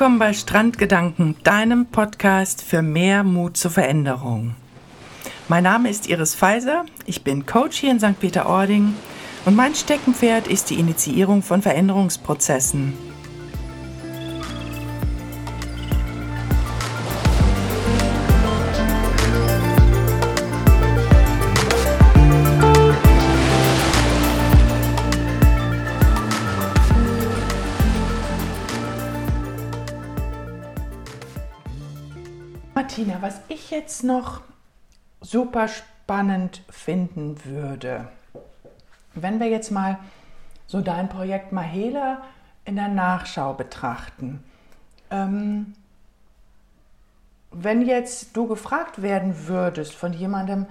Willkommen bei Strandgedanken, deinem Podcast für mehr Mut zur Veränderung. Mein Name ist Iris Pfizer, ich bin Coach hier in St. Peter-Ording und mein Steckenpferd ist die Initiierung von Veränderungsprozessen. Martina, was ich jetzt noch super spannend finden würde, wenn wir jetzt mal so dein Projekt Mahela in der Nachschau betrachten. Ähm, wenn jetzt du gefragt werden würdest von jemandem,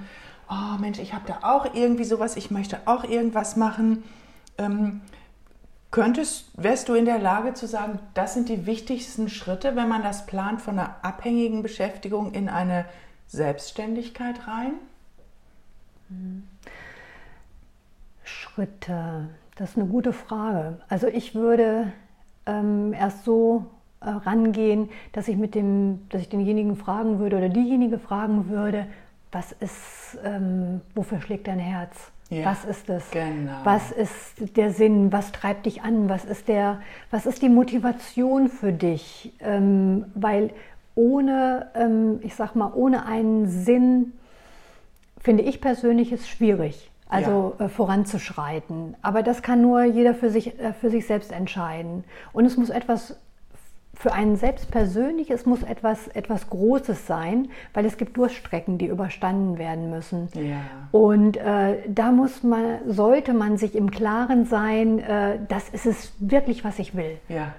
oh Mensch, ich habe da auch irgendwie sowas, ich möchte auch irgendwas machen, ähm, Könntest, wärst du in der Lage zu sagen, das sind die wichtigsten Schritte, wenn man das plant von einer abhängigen Beschäftigung in eine Selbstständigkeit rein? Schritte, das ist eine gute Frage. Also ich würde ähm, erst so äh, rangehen, dass ich mit dem, dass ich denjenigen fragen würde oder diejenige fragen würde, was ist, ähm, wofür schlägt dein Herz? Ja, was ist es? Genau. Was ist der Sinn? Was treibt dich an? Was ist, der, was ist die Motivation für dich? Ähm, weil ohne, ähm, ich sag mal, ohne einen Sinn, finde ich persönlich, ist schwierig, also ja. äh, voranzuschreiten. Aber das kann nur jeder für sich, äh, für sich selbst entscheiden. Und es muss etwas für einen selbst persönlich, es muss etwas, etwas Großes sein, weil es gibt Durststrecken, die überstanden werden müssen. Ja. Und äh, da muss man, sollte man sich im Klaren sein, äh, das ist es wirklich, was ich will. Ja.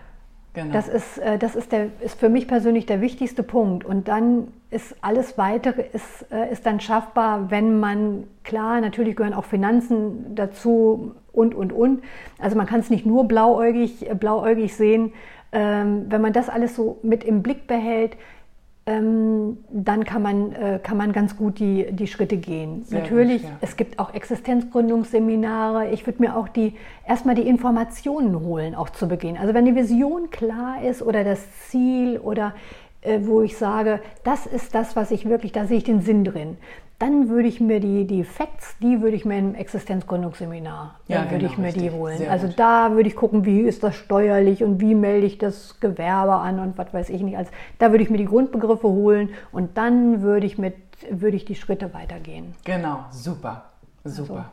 Genau. Das, ist, äh, das ist, der, ist für mich persönlich der wichtigste Punkt. Und dann ist alles Weitere ist, äh, ist dann schaffbar, wenn man, klar, natürlich gehören auch Finanzen dazu und, und, und. Also man kann es nicht nur blauäugig, blauäugig sehen, ähm, wenn man das alles so mit im Blick behält, ähm, dann kann man, äh, kann man ganz gut die, die Schritte gehen. Sehr Natürlich, gut, ja. es gibt auch Existenzgründungsseminare. Ich würde mir auch die, erstmal die Informationen holen, auch zu Beginn. Also wenn die Vision klar ist oder das Ziel oder wo ich sage, das ist das, was ich wirklich, da sehe ich den Sinn drin dann würde ich mir die, die Facts, die würde ich mir im Existenzgründungsseminar, ja, würde genau, ich mir richtig. die holen. Sehr also gut. da würde ich gucken, wie ist das steuerlich und wie melde ich das Gewerbe an und was weiß ich nicht. Also da würde ich mir die Grundbegriffe holen und dann würde ich mit, würde ich die Schritte weitergehen. Genau, super, super.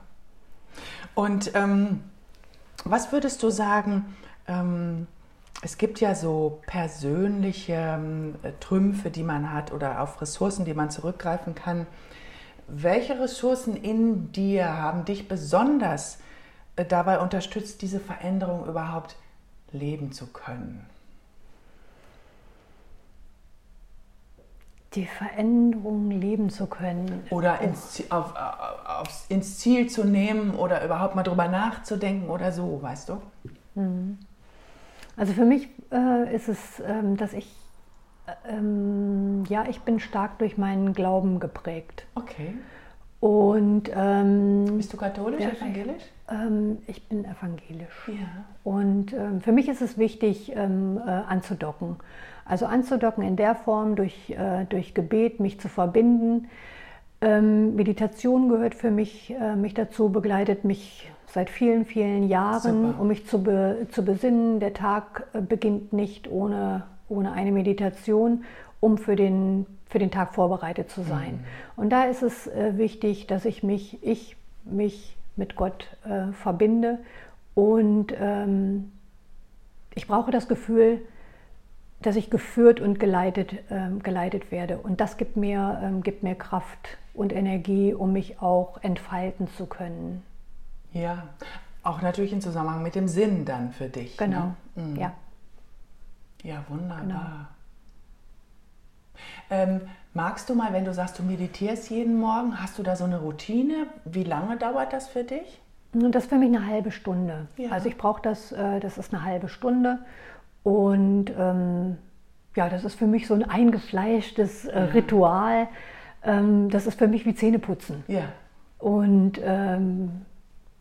Also. Und ähm, was würdest du sagen, ähm, es gibt ja so persönliche ähm, Trümpfe, die man hat oder auf Ressourcen, die man zurückgreifen kann. Welche Ressourcen in dir haben dich besonders äh, dabei unterstützt, diese Veränderung überhaupt leben zu können? Die Veränderung leben zu können. Oder ins, auf, auf, ins Ziel zu nehmen oder überhaupt mal drüber nachzudenken oder so, weißt du? Mhm. Also für mich äh, ist es, ähm, dass ich ähm, ja, ich bin stark durch meinen Glauben geprägt. Okay. Und ähm, bist du katholisch, ja, evangelisch? Ähm, ich bin evangelisch. Ja. Und ähm, für mich ist es wichtig, ähm, äh, anzudocken. Also anzudocken in der Form durch, äh, durch Gebet, mich zu verbinden. Ähm, Meditation gehört für mich, äh, mich dazu, begleitet mich seit vielen, vielen Jahren, Super. um mich zu, be, zu besinnen. Der Tag äh, beginnt nicht ohne ohne eine Meditation, um für den, für den Tag vorbereitet zu sein. Mhm. Und da ist es äh, wichtig, dass ich mich, ich mich mit Gott äh, verbinde und ähm, ich brauche das Gefühl, dass ich geführt und geleitet, ähm, geleitet werde. Und das gibt mir, ähm, gibt mir Kraft und Energie, um mich auch entfalten zu können. Ja, auch natürlich im Zusammenhang mit dem Sinn dann für dich. Ne? Genau, ne? mhm. ja. Ja, wunderbar. Genau. Ähm, magst du mal, wenn du sagst, du meditierst jeden Morgen, hast du da so eine Routine? Wie lange dauert das für dich? Das ist für mich eine halbe Stunde. Ja. Also ich brauche das, äh, das ist eine halbe Stunde. Und ähm, ja, das ist für mich so ein eingefleischtes äh, ja. Ritual. Ähm, das ist für mich wie Zähneputzen. Ja. Und ähm,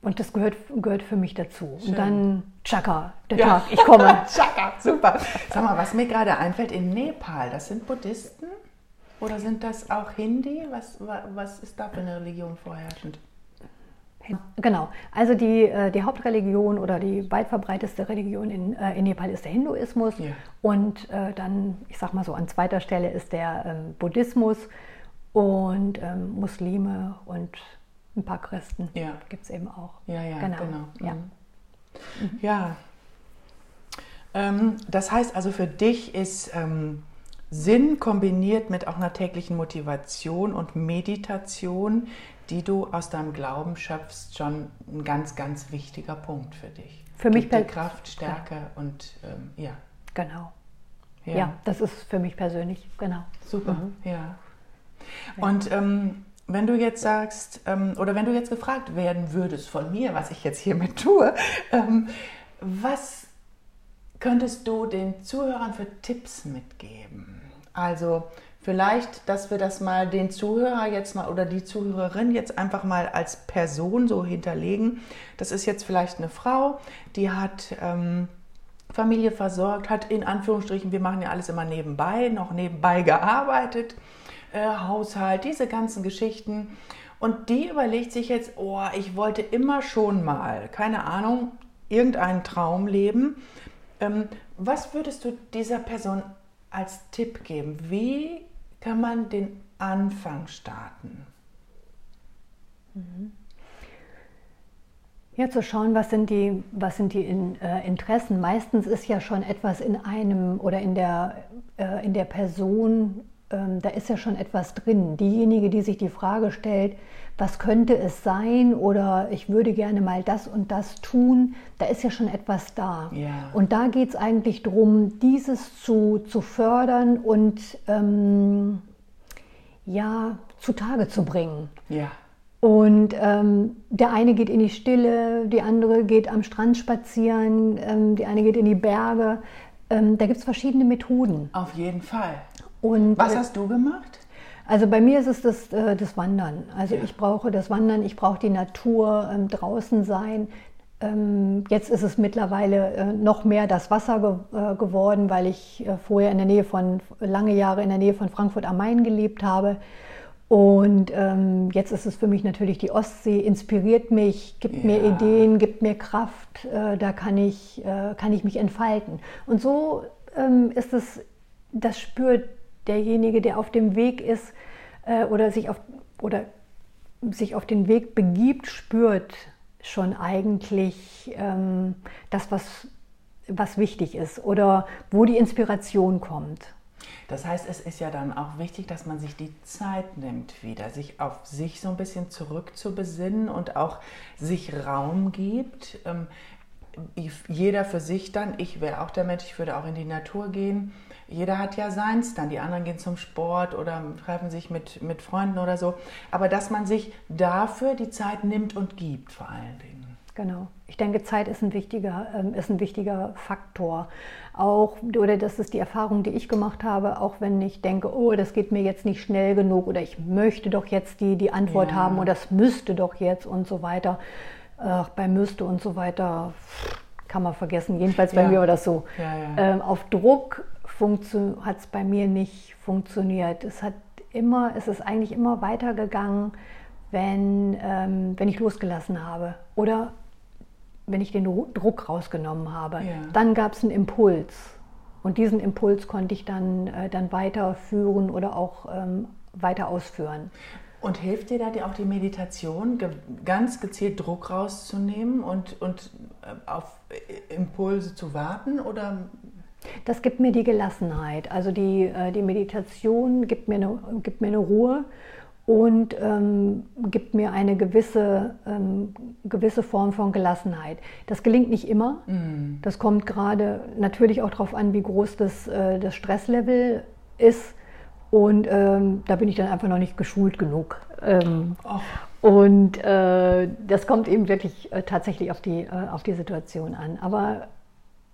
Und das gehört, gehört für mich dazu. Schön. Und dann Chaka, der Ja. Tag, ich komme. Chaka, super. Sag mal, was mir gerade einfällt, in Nepal, das sind Buddhisten? Oder sind das auch Hindi? Was, wa- was ist da für eine Religion vorherrschend? Genau. Also die, äh, die Hauptreligion oder die weit verbreiteste Religion in, äh, in Nepal ist der Hinduismus. Ja. Und äh, dann, ich sag mal so, an zweiter Stelle ist der ähm, Buddhismus und ähm, Muslime und ein paar Christen Ja. gibt es eben auch. Ja, ja, Genau, genau. ja. Mhm. Ja. Ähm, das heißt also, für dich ist ähm, Sinn kombiniert mit auch einer täglichen Motivation und Meditation, die du aus deinem Glauben schöpfst, schon ein ganz, ganz wichtiger Punkt für dich. Für mich Gibt dir per- Kraft, Stärke und ähm, ja. Genau. Ja. das ist für mich persönlich, genau. Super, ja. Und ähm, wenn du jetzt sagst, ähm, oder wenn du jetzt gefragt werden würdest von mir, was ich jetzt hiermit tue, ähm, was könntest du den Zuhörern für Tipps mitgeben? Also vielleicht, dass wir das mal den Zuhörer jetzt mal oder die Zuhörerin jetzt einfach mal als Person so hinterlegen. Das ist jetzt vielleicht eine Frau, die hat ähm, Familie versorgt, hat in Anführungsstrichen, wir machen ja alles immer nebenbei, noch nebenbei gearbeitet, äh, Haushalt, diese ganzen Geschichten. Und die überlegt sich jetzt, oh, ich wollte immer schon mal, keine Ahnung, irgendeinen Traum leben. Ähm, was würdest du dieser Person als Tipp geben? Wie kann man den Anfang starten? Ja, zu schauen, was sind die, was sind die in, äh, Interessen. Meistens ist ja schon etwas in einem oder in der, äh, in der Person, ähm, da ist ja schon etwas drin. Diejenige, die sich die Frage stellt, was könnte es sein oder ich würde gerne mal das und das tun, da ist ja schon etwas da. Ja. Und da geht es eigentlich darum, dieses zu, zu fördern und ähm, ja, zutage zu bringen. Ja, Und ähm, der eine geht in die Stille, die andere geht am Strand spazieren, ähm, die eine geht in die Berge. Ähm, da gibt es verschiedene Methoden. auf jeden Fall. Und, Was hast du gemacht? also bei mir ist es das, äh, das Wandern. Also Ja. ich brauche das Wandern, ich brauche die Natur, ähm, draußen sein. Ähm, jetzt ist es mittlerweile äh, noch mehr das Wasser äh, geworden, weil ich vorher in der Nähe von, lange Jahre in der Nähe von Frankfurt am Main gelebt habe. Und ähm, jetzt ist es für mich natürlich die Ostsee, inspiriert mich, gibt mir Ja. Ideen, gibt mir Kraft, äh, da kann ich, äh, kann ich mich entfalten. Und so ähm, ist es, das spürt derjenige, der auf dem Weg ist äh, oder, sich auf, oder sich auf den Weg begibt, spürt schon eigentlich ähm, das, was, was wichtig ist oder wo die Inspiration kommt. Das heißt, es ist ja dann auch wichtig, dass man sich die Zeit nimmt, wieder sich auf sich so ein bisschen zurückzubesinnen und auch sich Raum gibt. Ähm, jeder für sich dann, ich wäre auch der Mensch, ich würde auch in die Natur gehen. Jeder hat ja seins dann, die anderen gehen zum Sport oder treffen sich mit, mit Freunden oder so. Aber dass man sich dafür die Zeit nimmt und gibt, vor allen Dingen. Genau. Ich denke, Zeit ist ein wichtiger, ähm, ist ein wichtiger Faktor. Auch, oder das ist die Erfahrung, die ich gemacht habe, auch wenn ich denke, oh, das geht mir jetzt nicht schnell genug oder ich möchte doch jetzt die, die Antwort Ja. haben oder das müsste doch jetzt und so weiter. Ach, bei müsste und so weiter kann man vergessen. Jedenfalls bei Ja. mir war das so. Ja. Ähm, auf Druck hat es bei mir nicht funktioniert. Es hat immer, es ist eigentlich immer weitergegangen, wenn, ähm, wenn ich losgelassen habe oder wenn ich den Ru- Druck rausgenommen habe. Ja. Dann gab es einen Impuls und diesen Impuls konnte ich dann, äh, dann weiterführen oder auch ähm, weiter ausführen. Und hilft dir da auch die Meditation, ganz gezielt Druck rauszunehmen und, und äh, auf äh, Impulse zu warten? Oder Das gibt mir die Gelassenheit. Also die, äh, die Meditation gibt mir eine, gibt mir eine Ruhe und ähm, gibt mir eine gewisse, ähm, gewisse Form von Gelassenheit. Das gelingt nicht immer. Das kommt gerade natürlich auch darauf an, wie groß das, äh, das Stresslevel ist. Und ähm, da bin ich dann einfach noch nicht geschult genug. Ähm, Och. und äh, das kommt eben wirklich äh, tatsächlich auf die, äh, auf die Situation an. Aber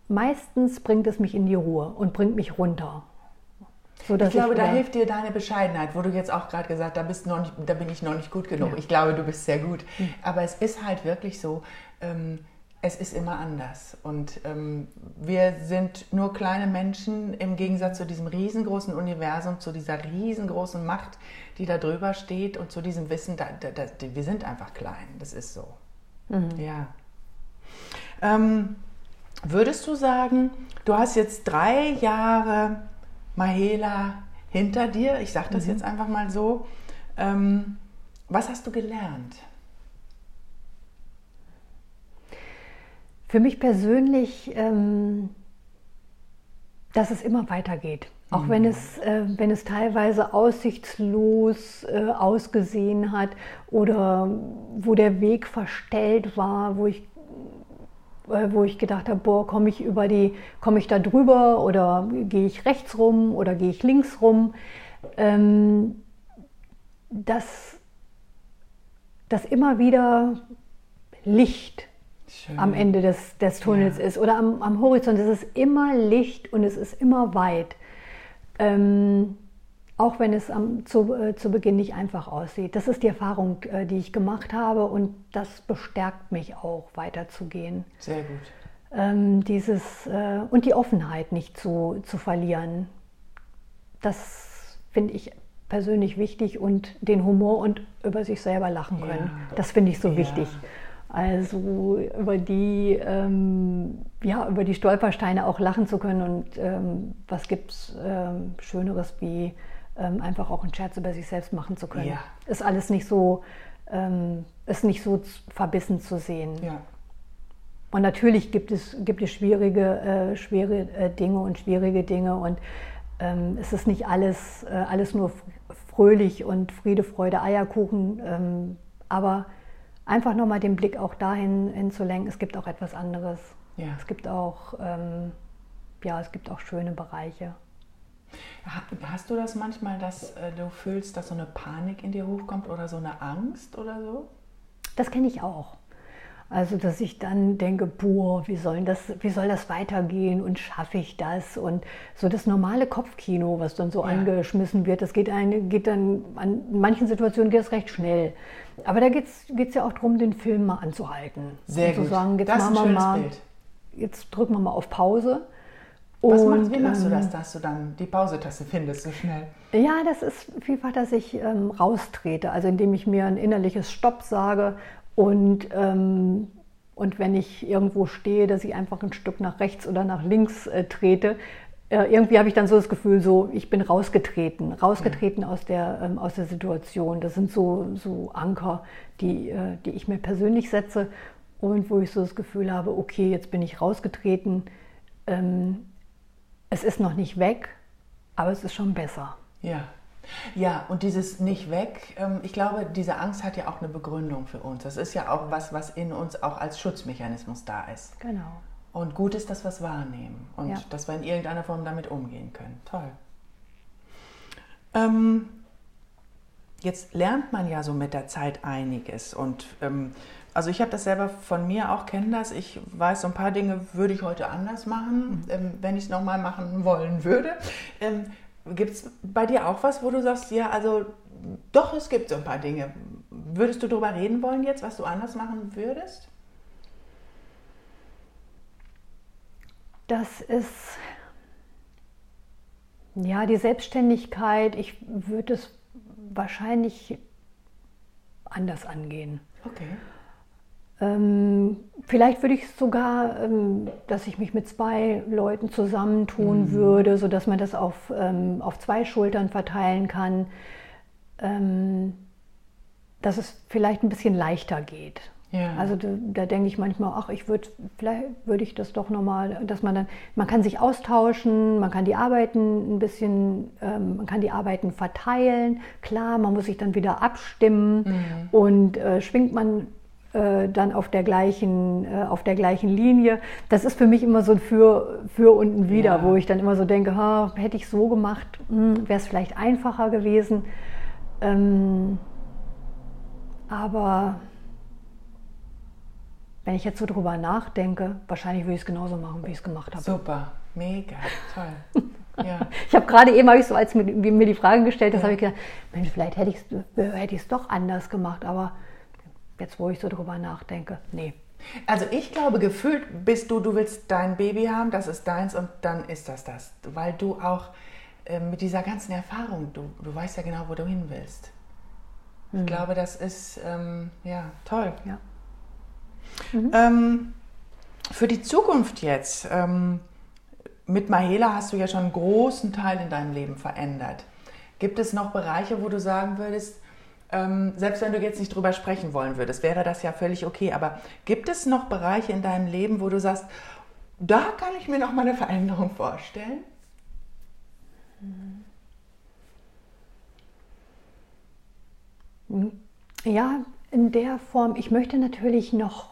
meistens bringt es mich in die Ruhe und bringt mich runter. So, ich glaube, ich da hilft dir deine Bescheidenheit, wo du jetzt auch gerade gesagt hast, da, da bin ich noch nicht gut genug. Ja. Ich glaube, du bist sehr gut. Mhm. Aber es ist halt wirklich so, ähm, es ist immer anders. Und ähm, wir sind nur kleine Menschen im Gegensatz zu diesem riesengroßen Universum, zu dieser riesengroßen Macht, die da drüber steht und zu diesem Wissen, da, da, da, wir sind einfach klein. Das ist so. Mhm. Ja. Ähm, würdest du sagen, du hast jetzt drei Jahre Mahela hinter dir, ich sage das mhm. jetzt einfach mal so. Ähm, was hast du gelernt? Für mich persönlich, ähm, dass es immer weitergeht. Auch mhm. wenn, es, äh, wenn es teilweise aussichtslos äh, ausgesehen hat oder wo der Weg verstellt war, wo ich, wo ich gedacht habe, boah, komme ich über die, komme ich da drüber oder gehe ich rechts rum oder gehe ich links rum. Ähm, dass, dass immer wieder Licht Schön. am Ende des, des Tunnels ja. ist oder am, am, Horizont. Es ist immer Licht und es ist immer weit. Ähm, auch wenn es am, zu, äh, zu Beginn nicht einfach aussieht. Das ist die Erfahrung, äh, die ich gemacht habe und das bestärkt mich auch, weiterzugehen. Sehr gut. Ähm, dieses, äh, und die Offenheit nicht zu, zu verlieren. Das finde ich persönlich wichtig und den Humor und über sich selber lachen können. Ja. Das finde ich so ja. wichtig. Also über die, ähm, ja, über die Stolpersteine auch lachen zu können und ähm, was gibt es ähm, Schöneres wie ähm, einfach auch einen Scherz über sich selbst machen zu können. Ja. Ist alles nicht so, ähm, ist nicht so verbissen zu sehen. Ja. Und natürlich gibt es, gibt es schwierige, äh, schwere äh, Dinge und schwierige Dinge und ähm, es ist nicht alles, äh, alles nur fröhlich und Friede, Freude, Eierkuchen, aber einfach nochmal den Blick auch dahin hinzulenken, es gibt auch etwas anderes. Ja. Es gibt auch, ähm, ja, es gibt auch schöne Bereiche. Hast du das manchmal, dass äh, du fühlst, dass so eine Panik in dir hochkommt oder so eine Angst oder so? Das kenne ich auch. Also, dass ich dann denke, boah, wie soll das, wie soll das weitergehen und schaffe ich das? Und so das normale Kopfkino, was dann so ja. angeschmissen wird, das geht, eine, geht dann, an manchen Situationen geht es recht schnell. Aber da geht es ja auch darum, den Film mal anzuhalten. Sehr und gut. Zu sagen, jetzt das ein schönes mal, Bild. Jetzt drücken wir mal auf Pause. Was und, machst, wie machst du das, ähm, dass du dann die Pausetaste findest so schnell? Ja, das ist vielfach, dass ich ähm, raustrete, also indem ich mir ein innerliches Stopp sage und, ähm, und wenn ich irgendwo stehe, dass ich einfach ein Stück nach rechts oder nach links äh, trete. Äh, irgendwie habe ich dann so das Gefühl, so ich bin rausgetreten, rausgetreten ja. aus, der, ähm, aus der Situation. Das sind so, so Anker, die, äh, die ich mir persönlich setze und wo ich so das Gefühl habe, okay, jetzt bin ich rausgetreten. Es ist noch nicht weg, aber es ist schon besser. Ja. Ja, und dieses nicht weg, ähm, ich glaube, diese Angst hat ja auch eine Begründung für uns. Das ist ja auch was, was in uns auch als Schutzmechanismus da ist. Genau. Und gut ist, dass wir es wahrnehmen und ja. dass wir in irgendeiner Form damit umgehen können. Toll. Ähm, jetzt lernt man ja so mit der Zeit einiges und ähm, also ich habe das selber von mir auch kennen das. Ich weiß, so ein paar Dinge würde ich heute anders machen, mhm. ähm, wenn ich es nochmal machen wollen würde. Ähm, Gibt es bei dir auch was, wo du sagst, ja, also doch, es gibt so ein paar Dinge. Würdest du darüber reden wollen jetzt, was du anders machen würdest? Das ist ja die Selbstständigkeit. Ich würde es wahrscheinlich anders angehen. Okay. Ähm, vielleicht würde ich sogar, ähm, dass ich mich mit zwei Leuten zusammentun mhm. würde, sodass man das auf, ähm, auf zwei Schultern verteilen kann, ähm, dass es vielleicht ein bisschen leichter geht. Ja. Also da, da, denke ich manchmal, ach, ich würde, vielleicht würde ich das doch nochmal, dass man dann, man kann sich austauschen, man kann die Arbeiten ein bisschen, ähm, man kann die Arbeiten verteilen. Klar, man muss sich dann wieder abstimmen mhm. und äh, schwingt man äh, dann auf der, gleichen, äh, auf der gleichen Linie. Das ist für mich immer so ein Für, für und ein Wider, ja. wo ich dann immer so denke, ha, hätte ich so gemacht, hm, wäre es vielleicht einfacher gewesen. Ähm, aber wenn ich jetzt so drüber nachdenke, wahrscheinlich würde ich es genauso machen, wie ich es gemacht habe. Super, mega, toll. Ja. Ich habe gerade eben, ich so, als mir, die Frage gestellt hast, ja. habe ich gedacht, Mensch, vielleicht hätte ich es hätte doch anders gemacht, aber jetzt, wo ich so drüber nachdenke, nee. Also ich glaube, gefühlt bist du, du willst dein Baby haben, das ist deins und dann ist das das. Weil du auch äh, mit dieser ganzen Erfahrung, du, du weißt ja genau, wo du hin willst. Mhm. Ich glaube, das ist ähm, ja toll. Ja. Mhm. Ähm, für die Zukunft jetzt, ähm, mit Mahela hast du ja schon einen großen Teil in deinem Leben verändert. Gibt es noch Bereiche, wo du sagen würdest, ähm, selbst wenn du jetzt nicht drüber sprechen wollen würdest, wäre das ja völlig okay. Aber gibt es noch Bereiche in deinem Leben, wo du sagst, da kann ich mir noch mal eine Veränderung vorstellen? Ja, in der Form. Ich möchte natürlich noch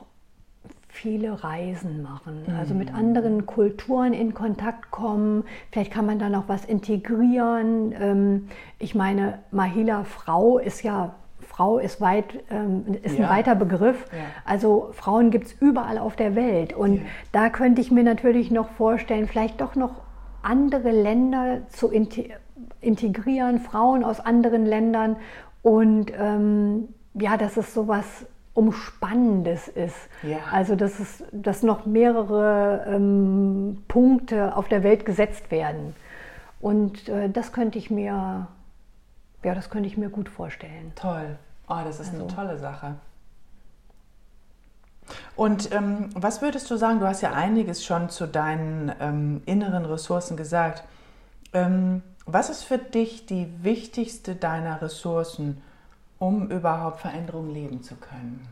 viele Reisen machen, also mit mhm. anderen Kulturen in Kontakt kommen. Vielleicht kann man da noch was integrieren. Ähm, ich meine, Mahila Frau ist ja Frau ist weit ähm, ist ja. ein weiter Begriff. Ja. Also Frauen gibt es überall auf der Welt und ja. da könnte ich mir natürlich noch vorstellen, vielleicht doch noch andere Länder zu integrieren, Frauen aus anderen Ländern und ähm, ja, dass es sowas Umspannendes ist. Ja. Also dass, es, dass noch mehrere ähm, Punkte auf der Welt gesetzt werden. Und äh, das könnte ich mir, ja, das könnte ich mir gut vorstellen. Toll. Oh, das ist also. eine tolle Sache. Und ähm, was würdest du sagen? Du hast ja einiges schon zu deinen ähm, inneren Ressourcen gesagt. Ähm, was ist für dich die wichtigste deiner Ressourcen, um überhaupt Veränderungen leben zu können?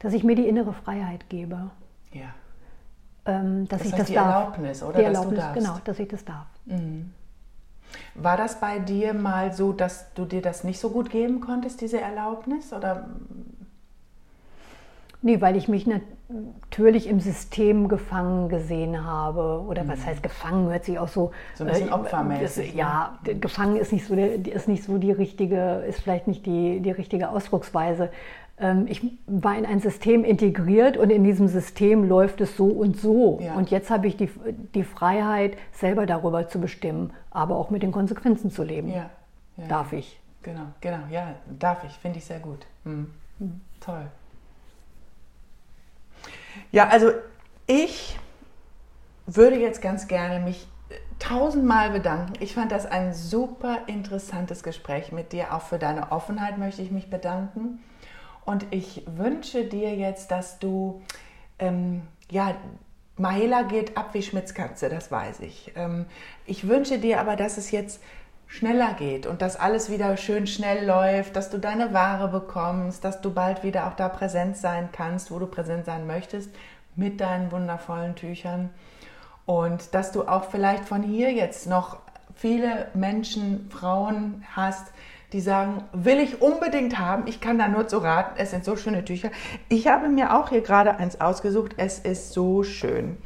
Dass ich mir die innere Freiheit gebe. Ja. Ähm, dass das ich heißt das die darf. Erlaubnis, oder? Die Erlaubnis, genau, dass ich das darf. Mhm. War das bei dir mal so, dass du dir das nicht so gut geben konntest, diese Erlaubnis? Oder Nee, weil ich mich natürlich im System gefangen gesehen habe. Oder was mhm. heißt gefangen? Hört sich auch so. So ein bisschen äh, opfermäßig. Das, ja, ne? gefangen ist nicht, so, ist nicht so die richtige, ist vielleicht nicht die, die richtige Ausdrucksweise. Ähm, ich war in ein System integriert und in diesem System läuft es so und so. Ja. Und jetzt habe ich die, die Freiheit, selber darüber zu bestimmen, aber auch mit den Konsequenzen zu leben. Ja. Ja. Darf ich. Genau, genau, ja, darf ich, finde ich sehr gut. Mhm. Mhm. Toll. Ja, also ich würde jetzt ganz gerne mich äh, tausendmal bedanken. Ich fand das ein super interessantes Gespräch mit dir. Auch für deine Offenheit möchte ich mich bedanken. Und ich wünsche dir jetzt, dass du, ähm, ja, Mahela geht ab wie Schmitzkatze, das weiß ich. Ähm, ich wünsche dir aber, dass es jetzt schneller geht und dass alles wieder schön schnell läuft, dass du deine Ware bekommst, dass du bald wieder auch da präsent sein kannst, wo du präsent sein möchtest, mit deinen wundervollen Tüchern. Und dass du auch vielleicht von hier jetzt noch viele Menschen, Frauen hast, die sagen, will ich unbedingt haben, ich kann da nur zu raten, es sind so schöne Tücher. Ich habe mir auch hier gerade eins ausgesucht, es ist so schön.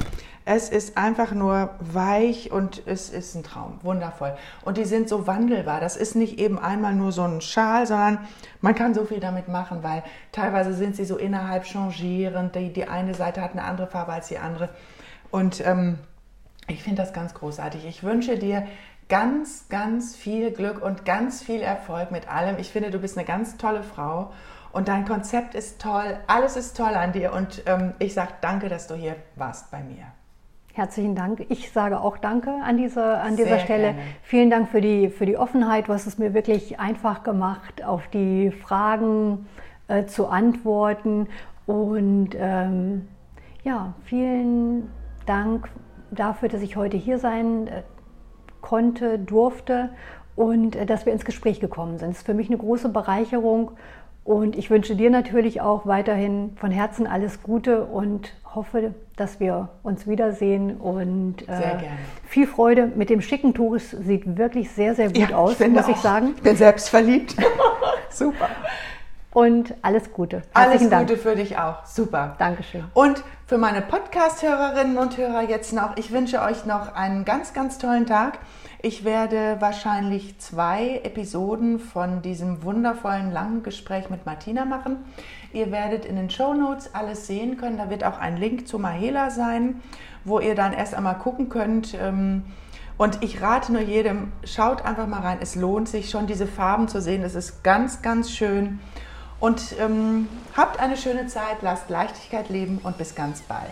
Es ist einfach nur weich und es ist ein Traum. Wundervoll. Und die sind so wandelbar. Das ist nicht eben einmal nur so ein Schal, sondern man kann so viel damit machen, weil teilweise sind sie so innerhalb changierend. Die, die eine Seite hat eine andere Farbe als die andere. Und ähm, ich finde das ganz großartig. Ich wünsche dir ganz, ganz viel Glück und ganz viel Erfolg mit allem. Ich finde, du bist eine ganz tolle Frau und dein Konzept ist toll. Alles ist toll an dir und ähm, ich sage danke, dass du hier warst bei mir. Herzlichen Dank. Ich sage auch Danke an, diese, an dieser Stelle. Gerne. Vielen Dank für die, für die Offenheit. Du hast es mir wirklich einfach gemacht, auf die Fragen äh, zu antworten. Und ähm, ja, vielen Dank dafür, dass ich heute hier sein äh, konnte, durfte und äh, dass wir ins Gespräch gekommen sind. Es ist für mich eine große Bereicherung und ich wünsche dir natürlich auch weiterhin von Herzen alles Gute und hoffe, dass wir uns wiedersehen und äh, viel Freude mit dem schicken Tuch. Es sieht wirklich sehr, sehr gut ja, aus, muss ich sagen. Ich bin selbst verliebt. Super. Und alles Gute. Herzlichen alles Dank. Gute für dich auch. Super. Dankeschön. Und für meine Podcast-Hörerinnen und Hörer jetzt noch, ich wünsche euch noch einen ganz, ganz tollen Tag. Ich werde wahrscheinlich zwei Episoden von diesem wundervollen langen Gespräch mit Martina machen. Ihr werdet in den Show Notes alles sehen können. Da wird auch ein Link zu Mahela sein, wo ihr dann erst einmal gucken könnt. Ähm, und ich rate nur jedem, schaut einfach mal rein. Es lohnt sich schon, diese Farben zu sehen. Es ist ganz, ganz schön. Und ähm, habt eine schöne Zeit, lasst Leichtigkeit leben und bis ganz bald.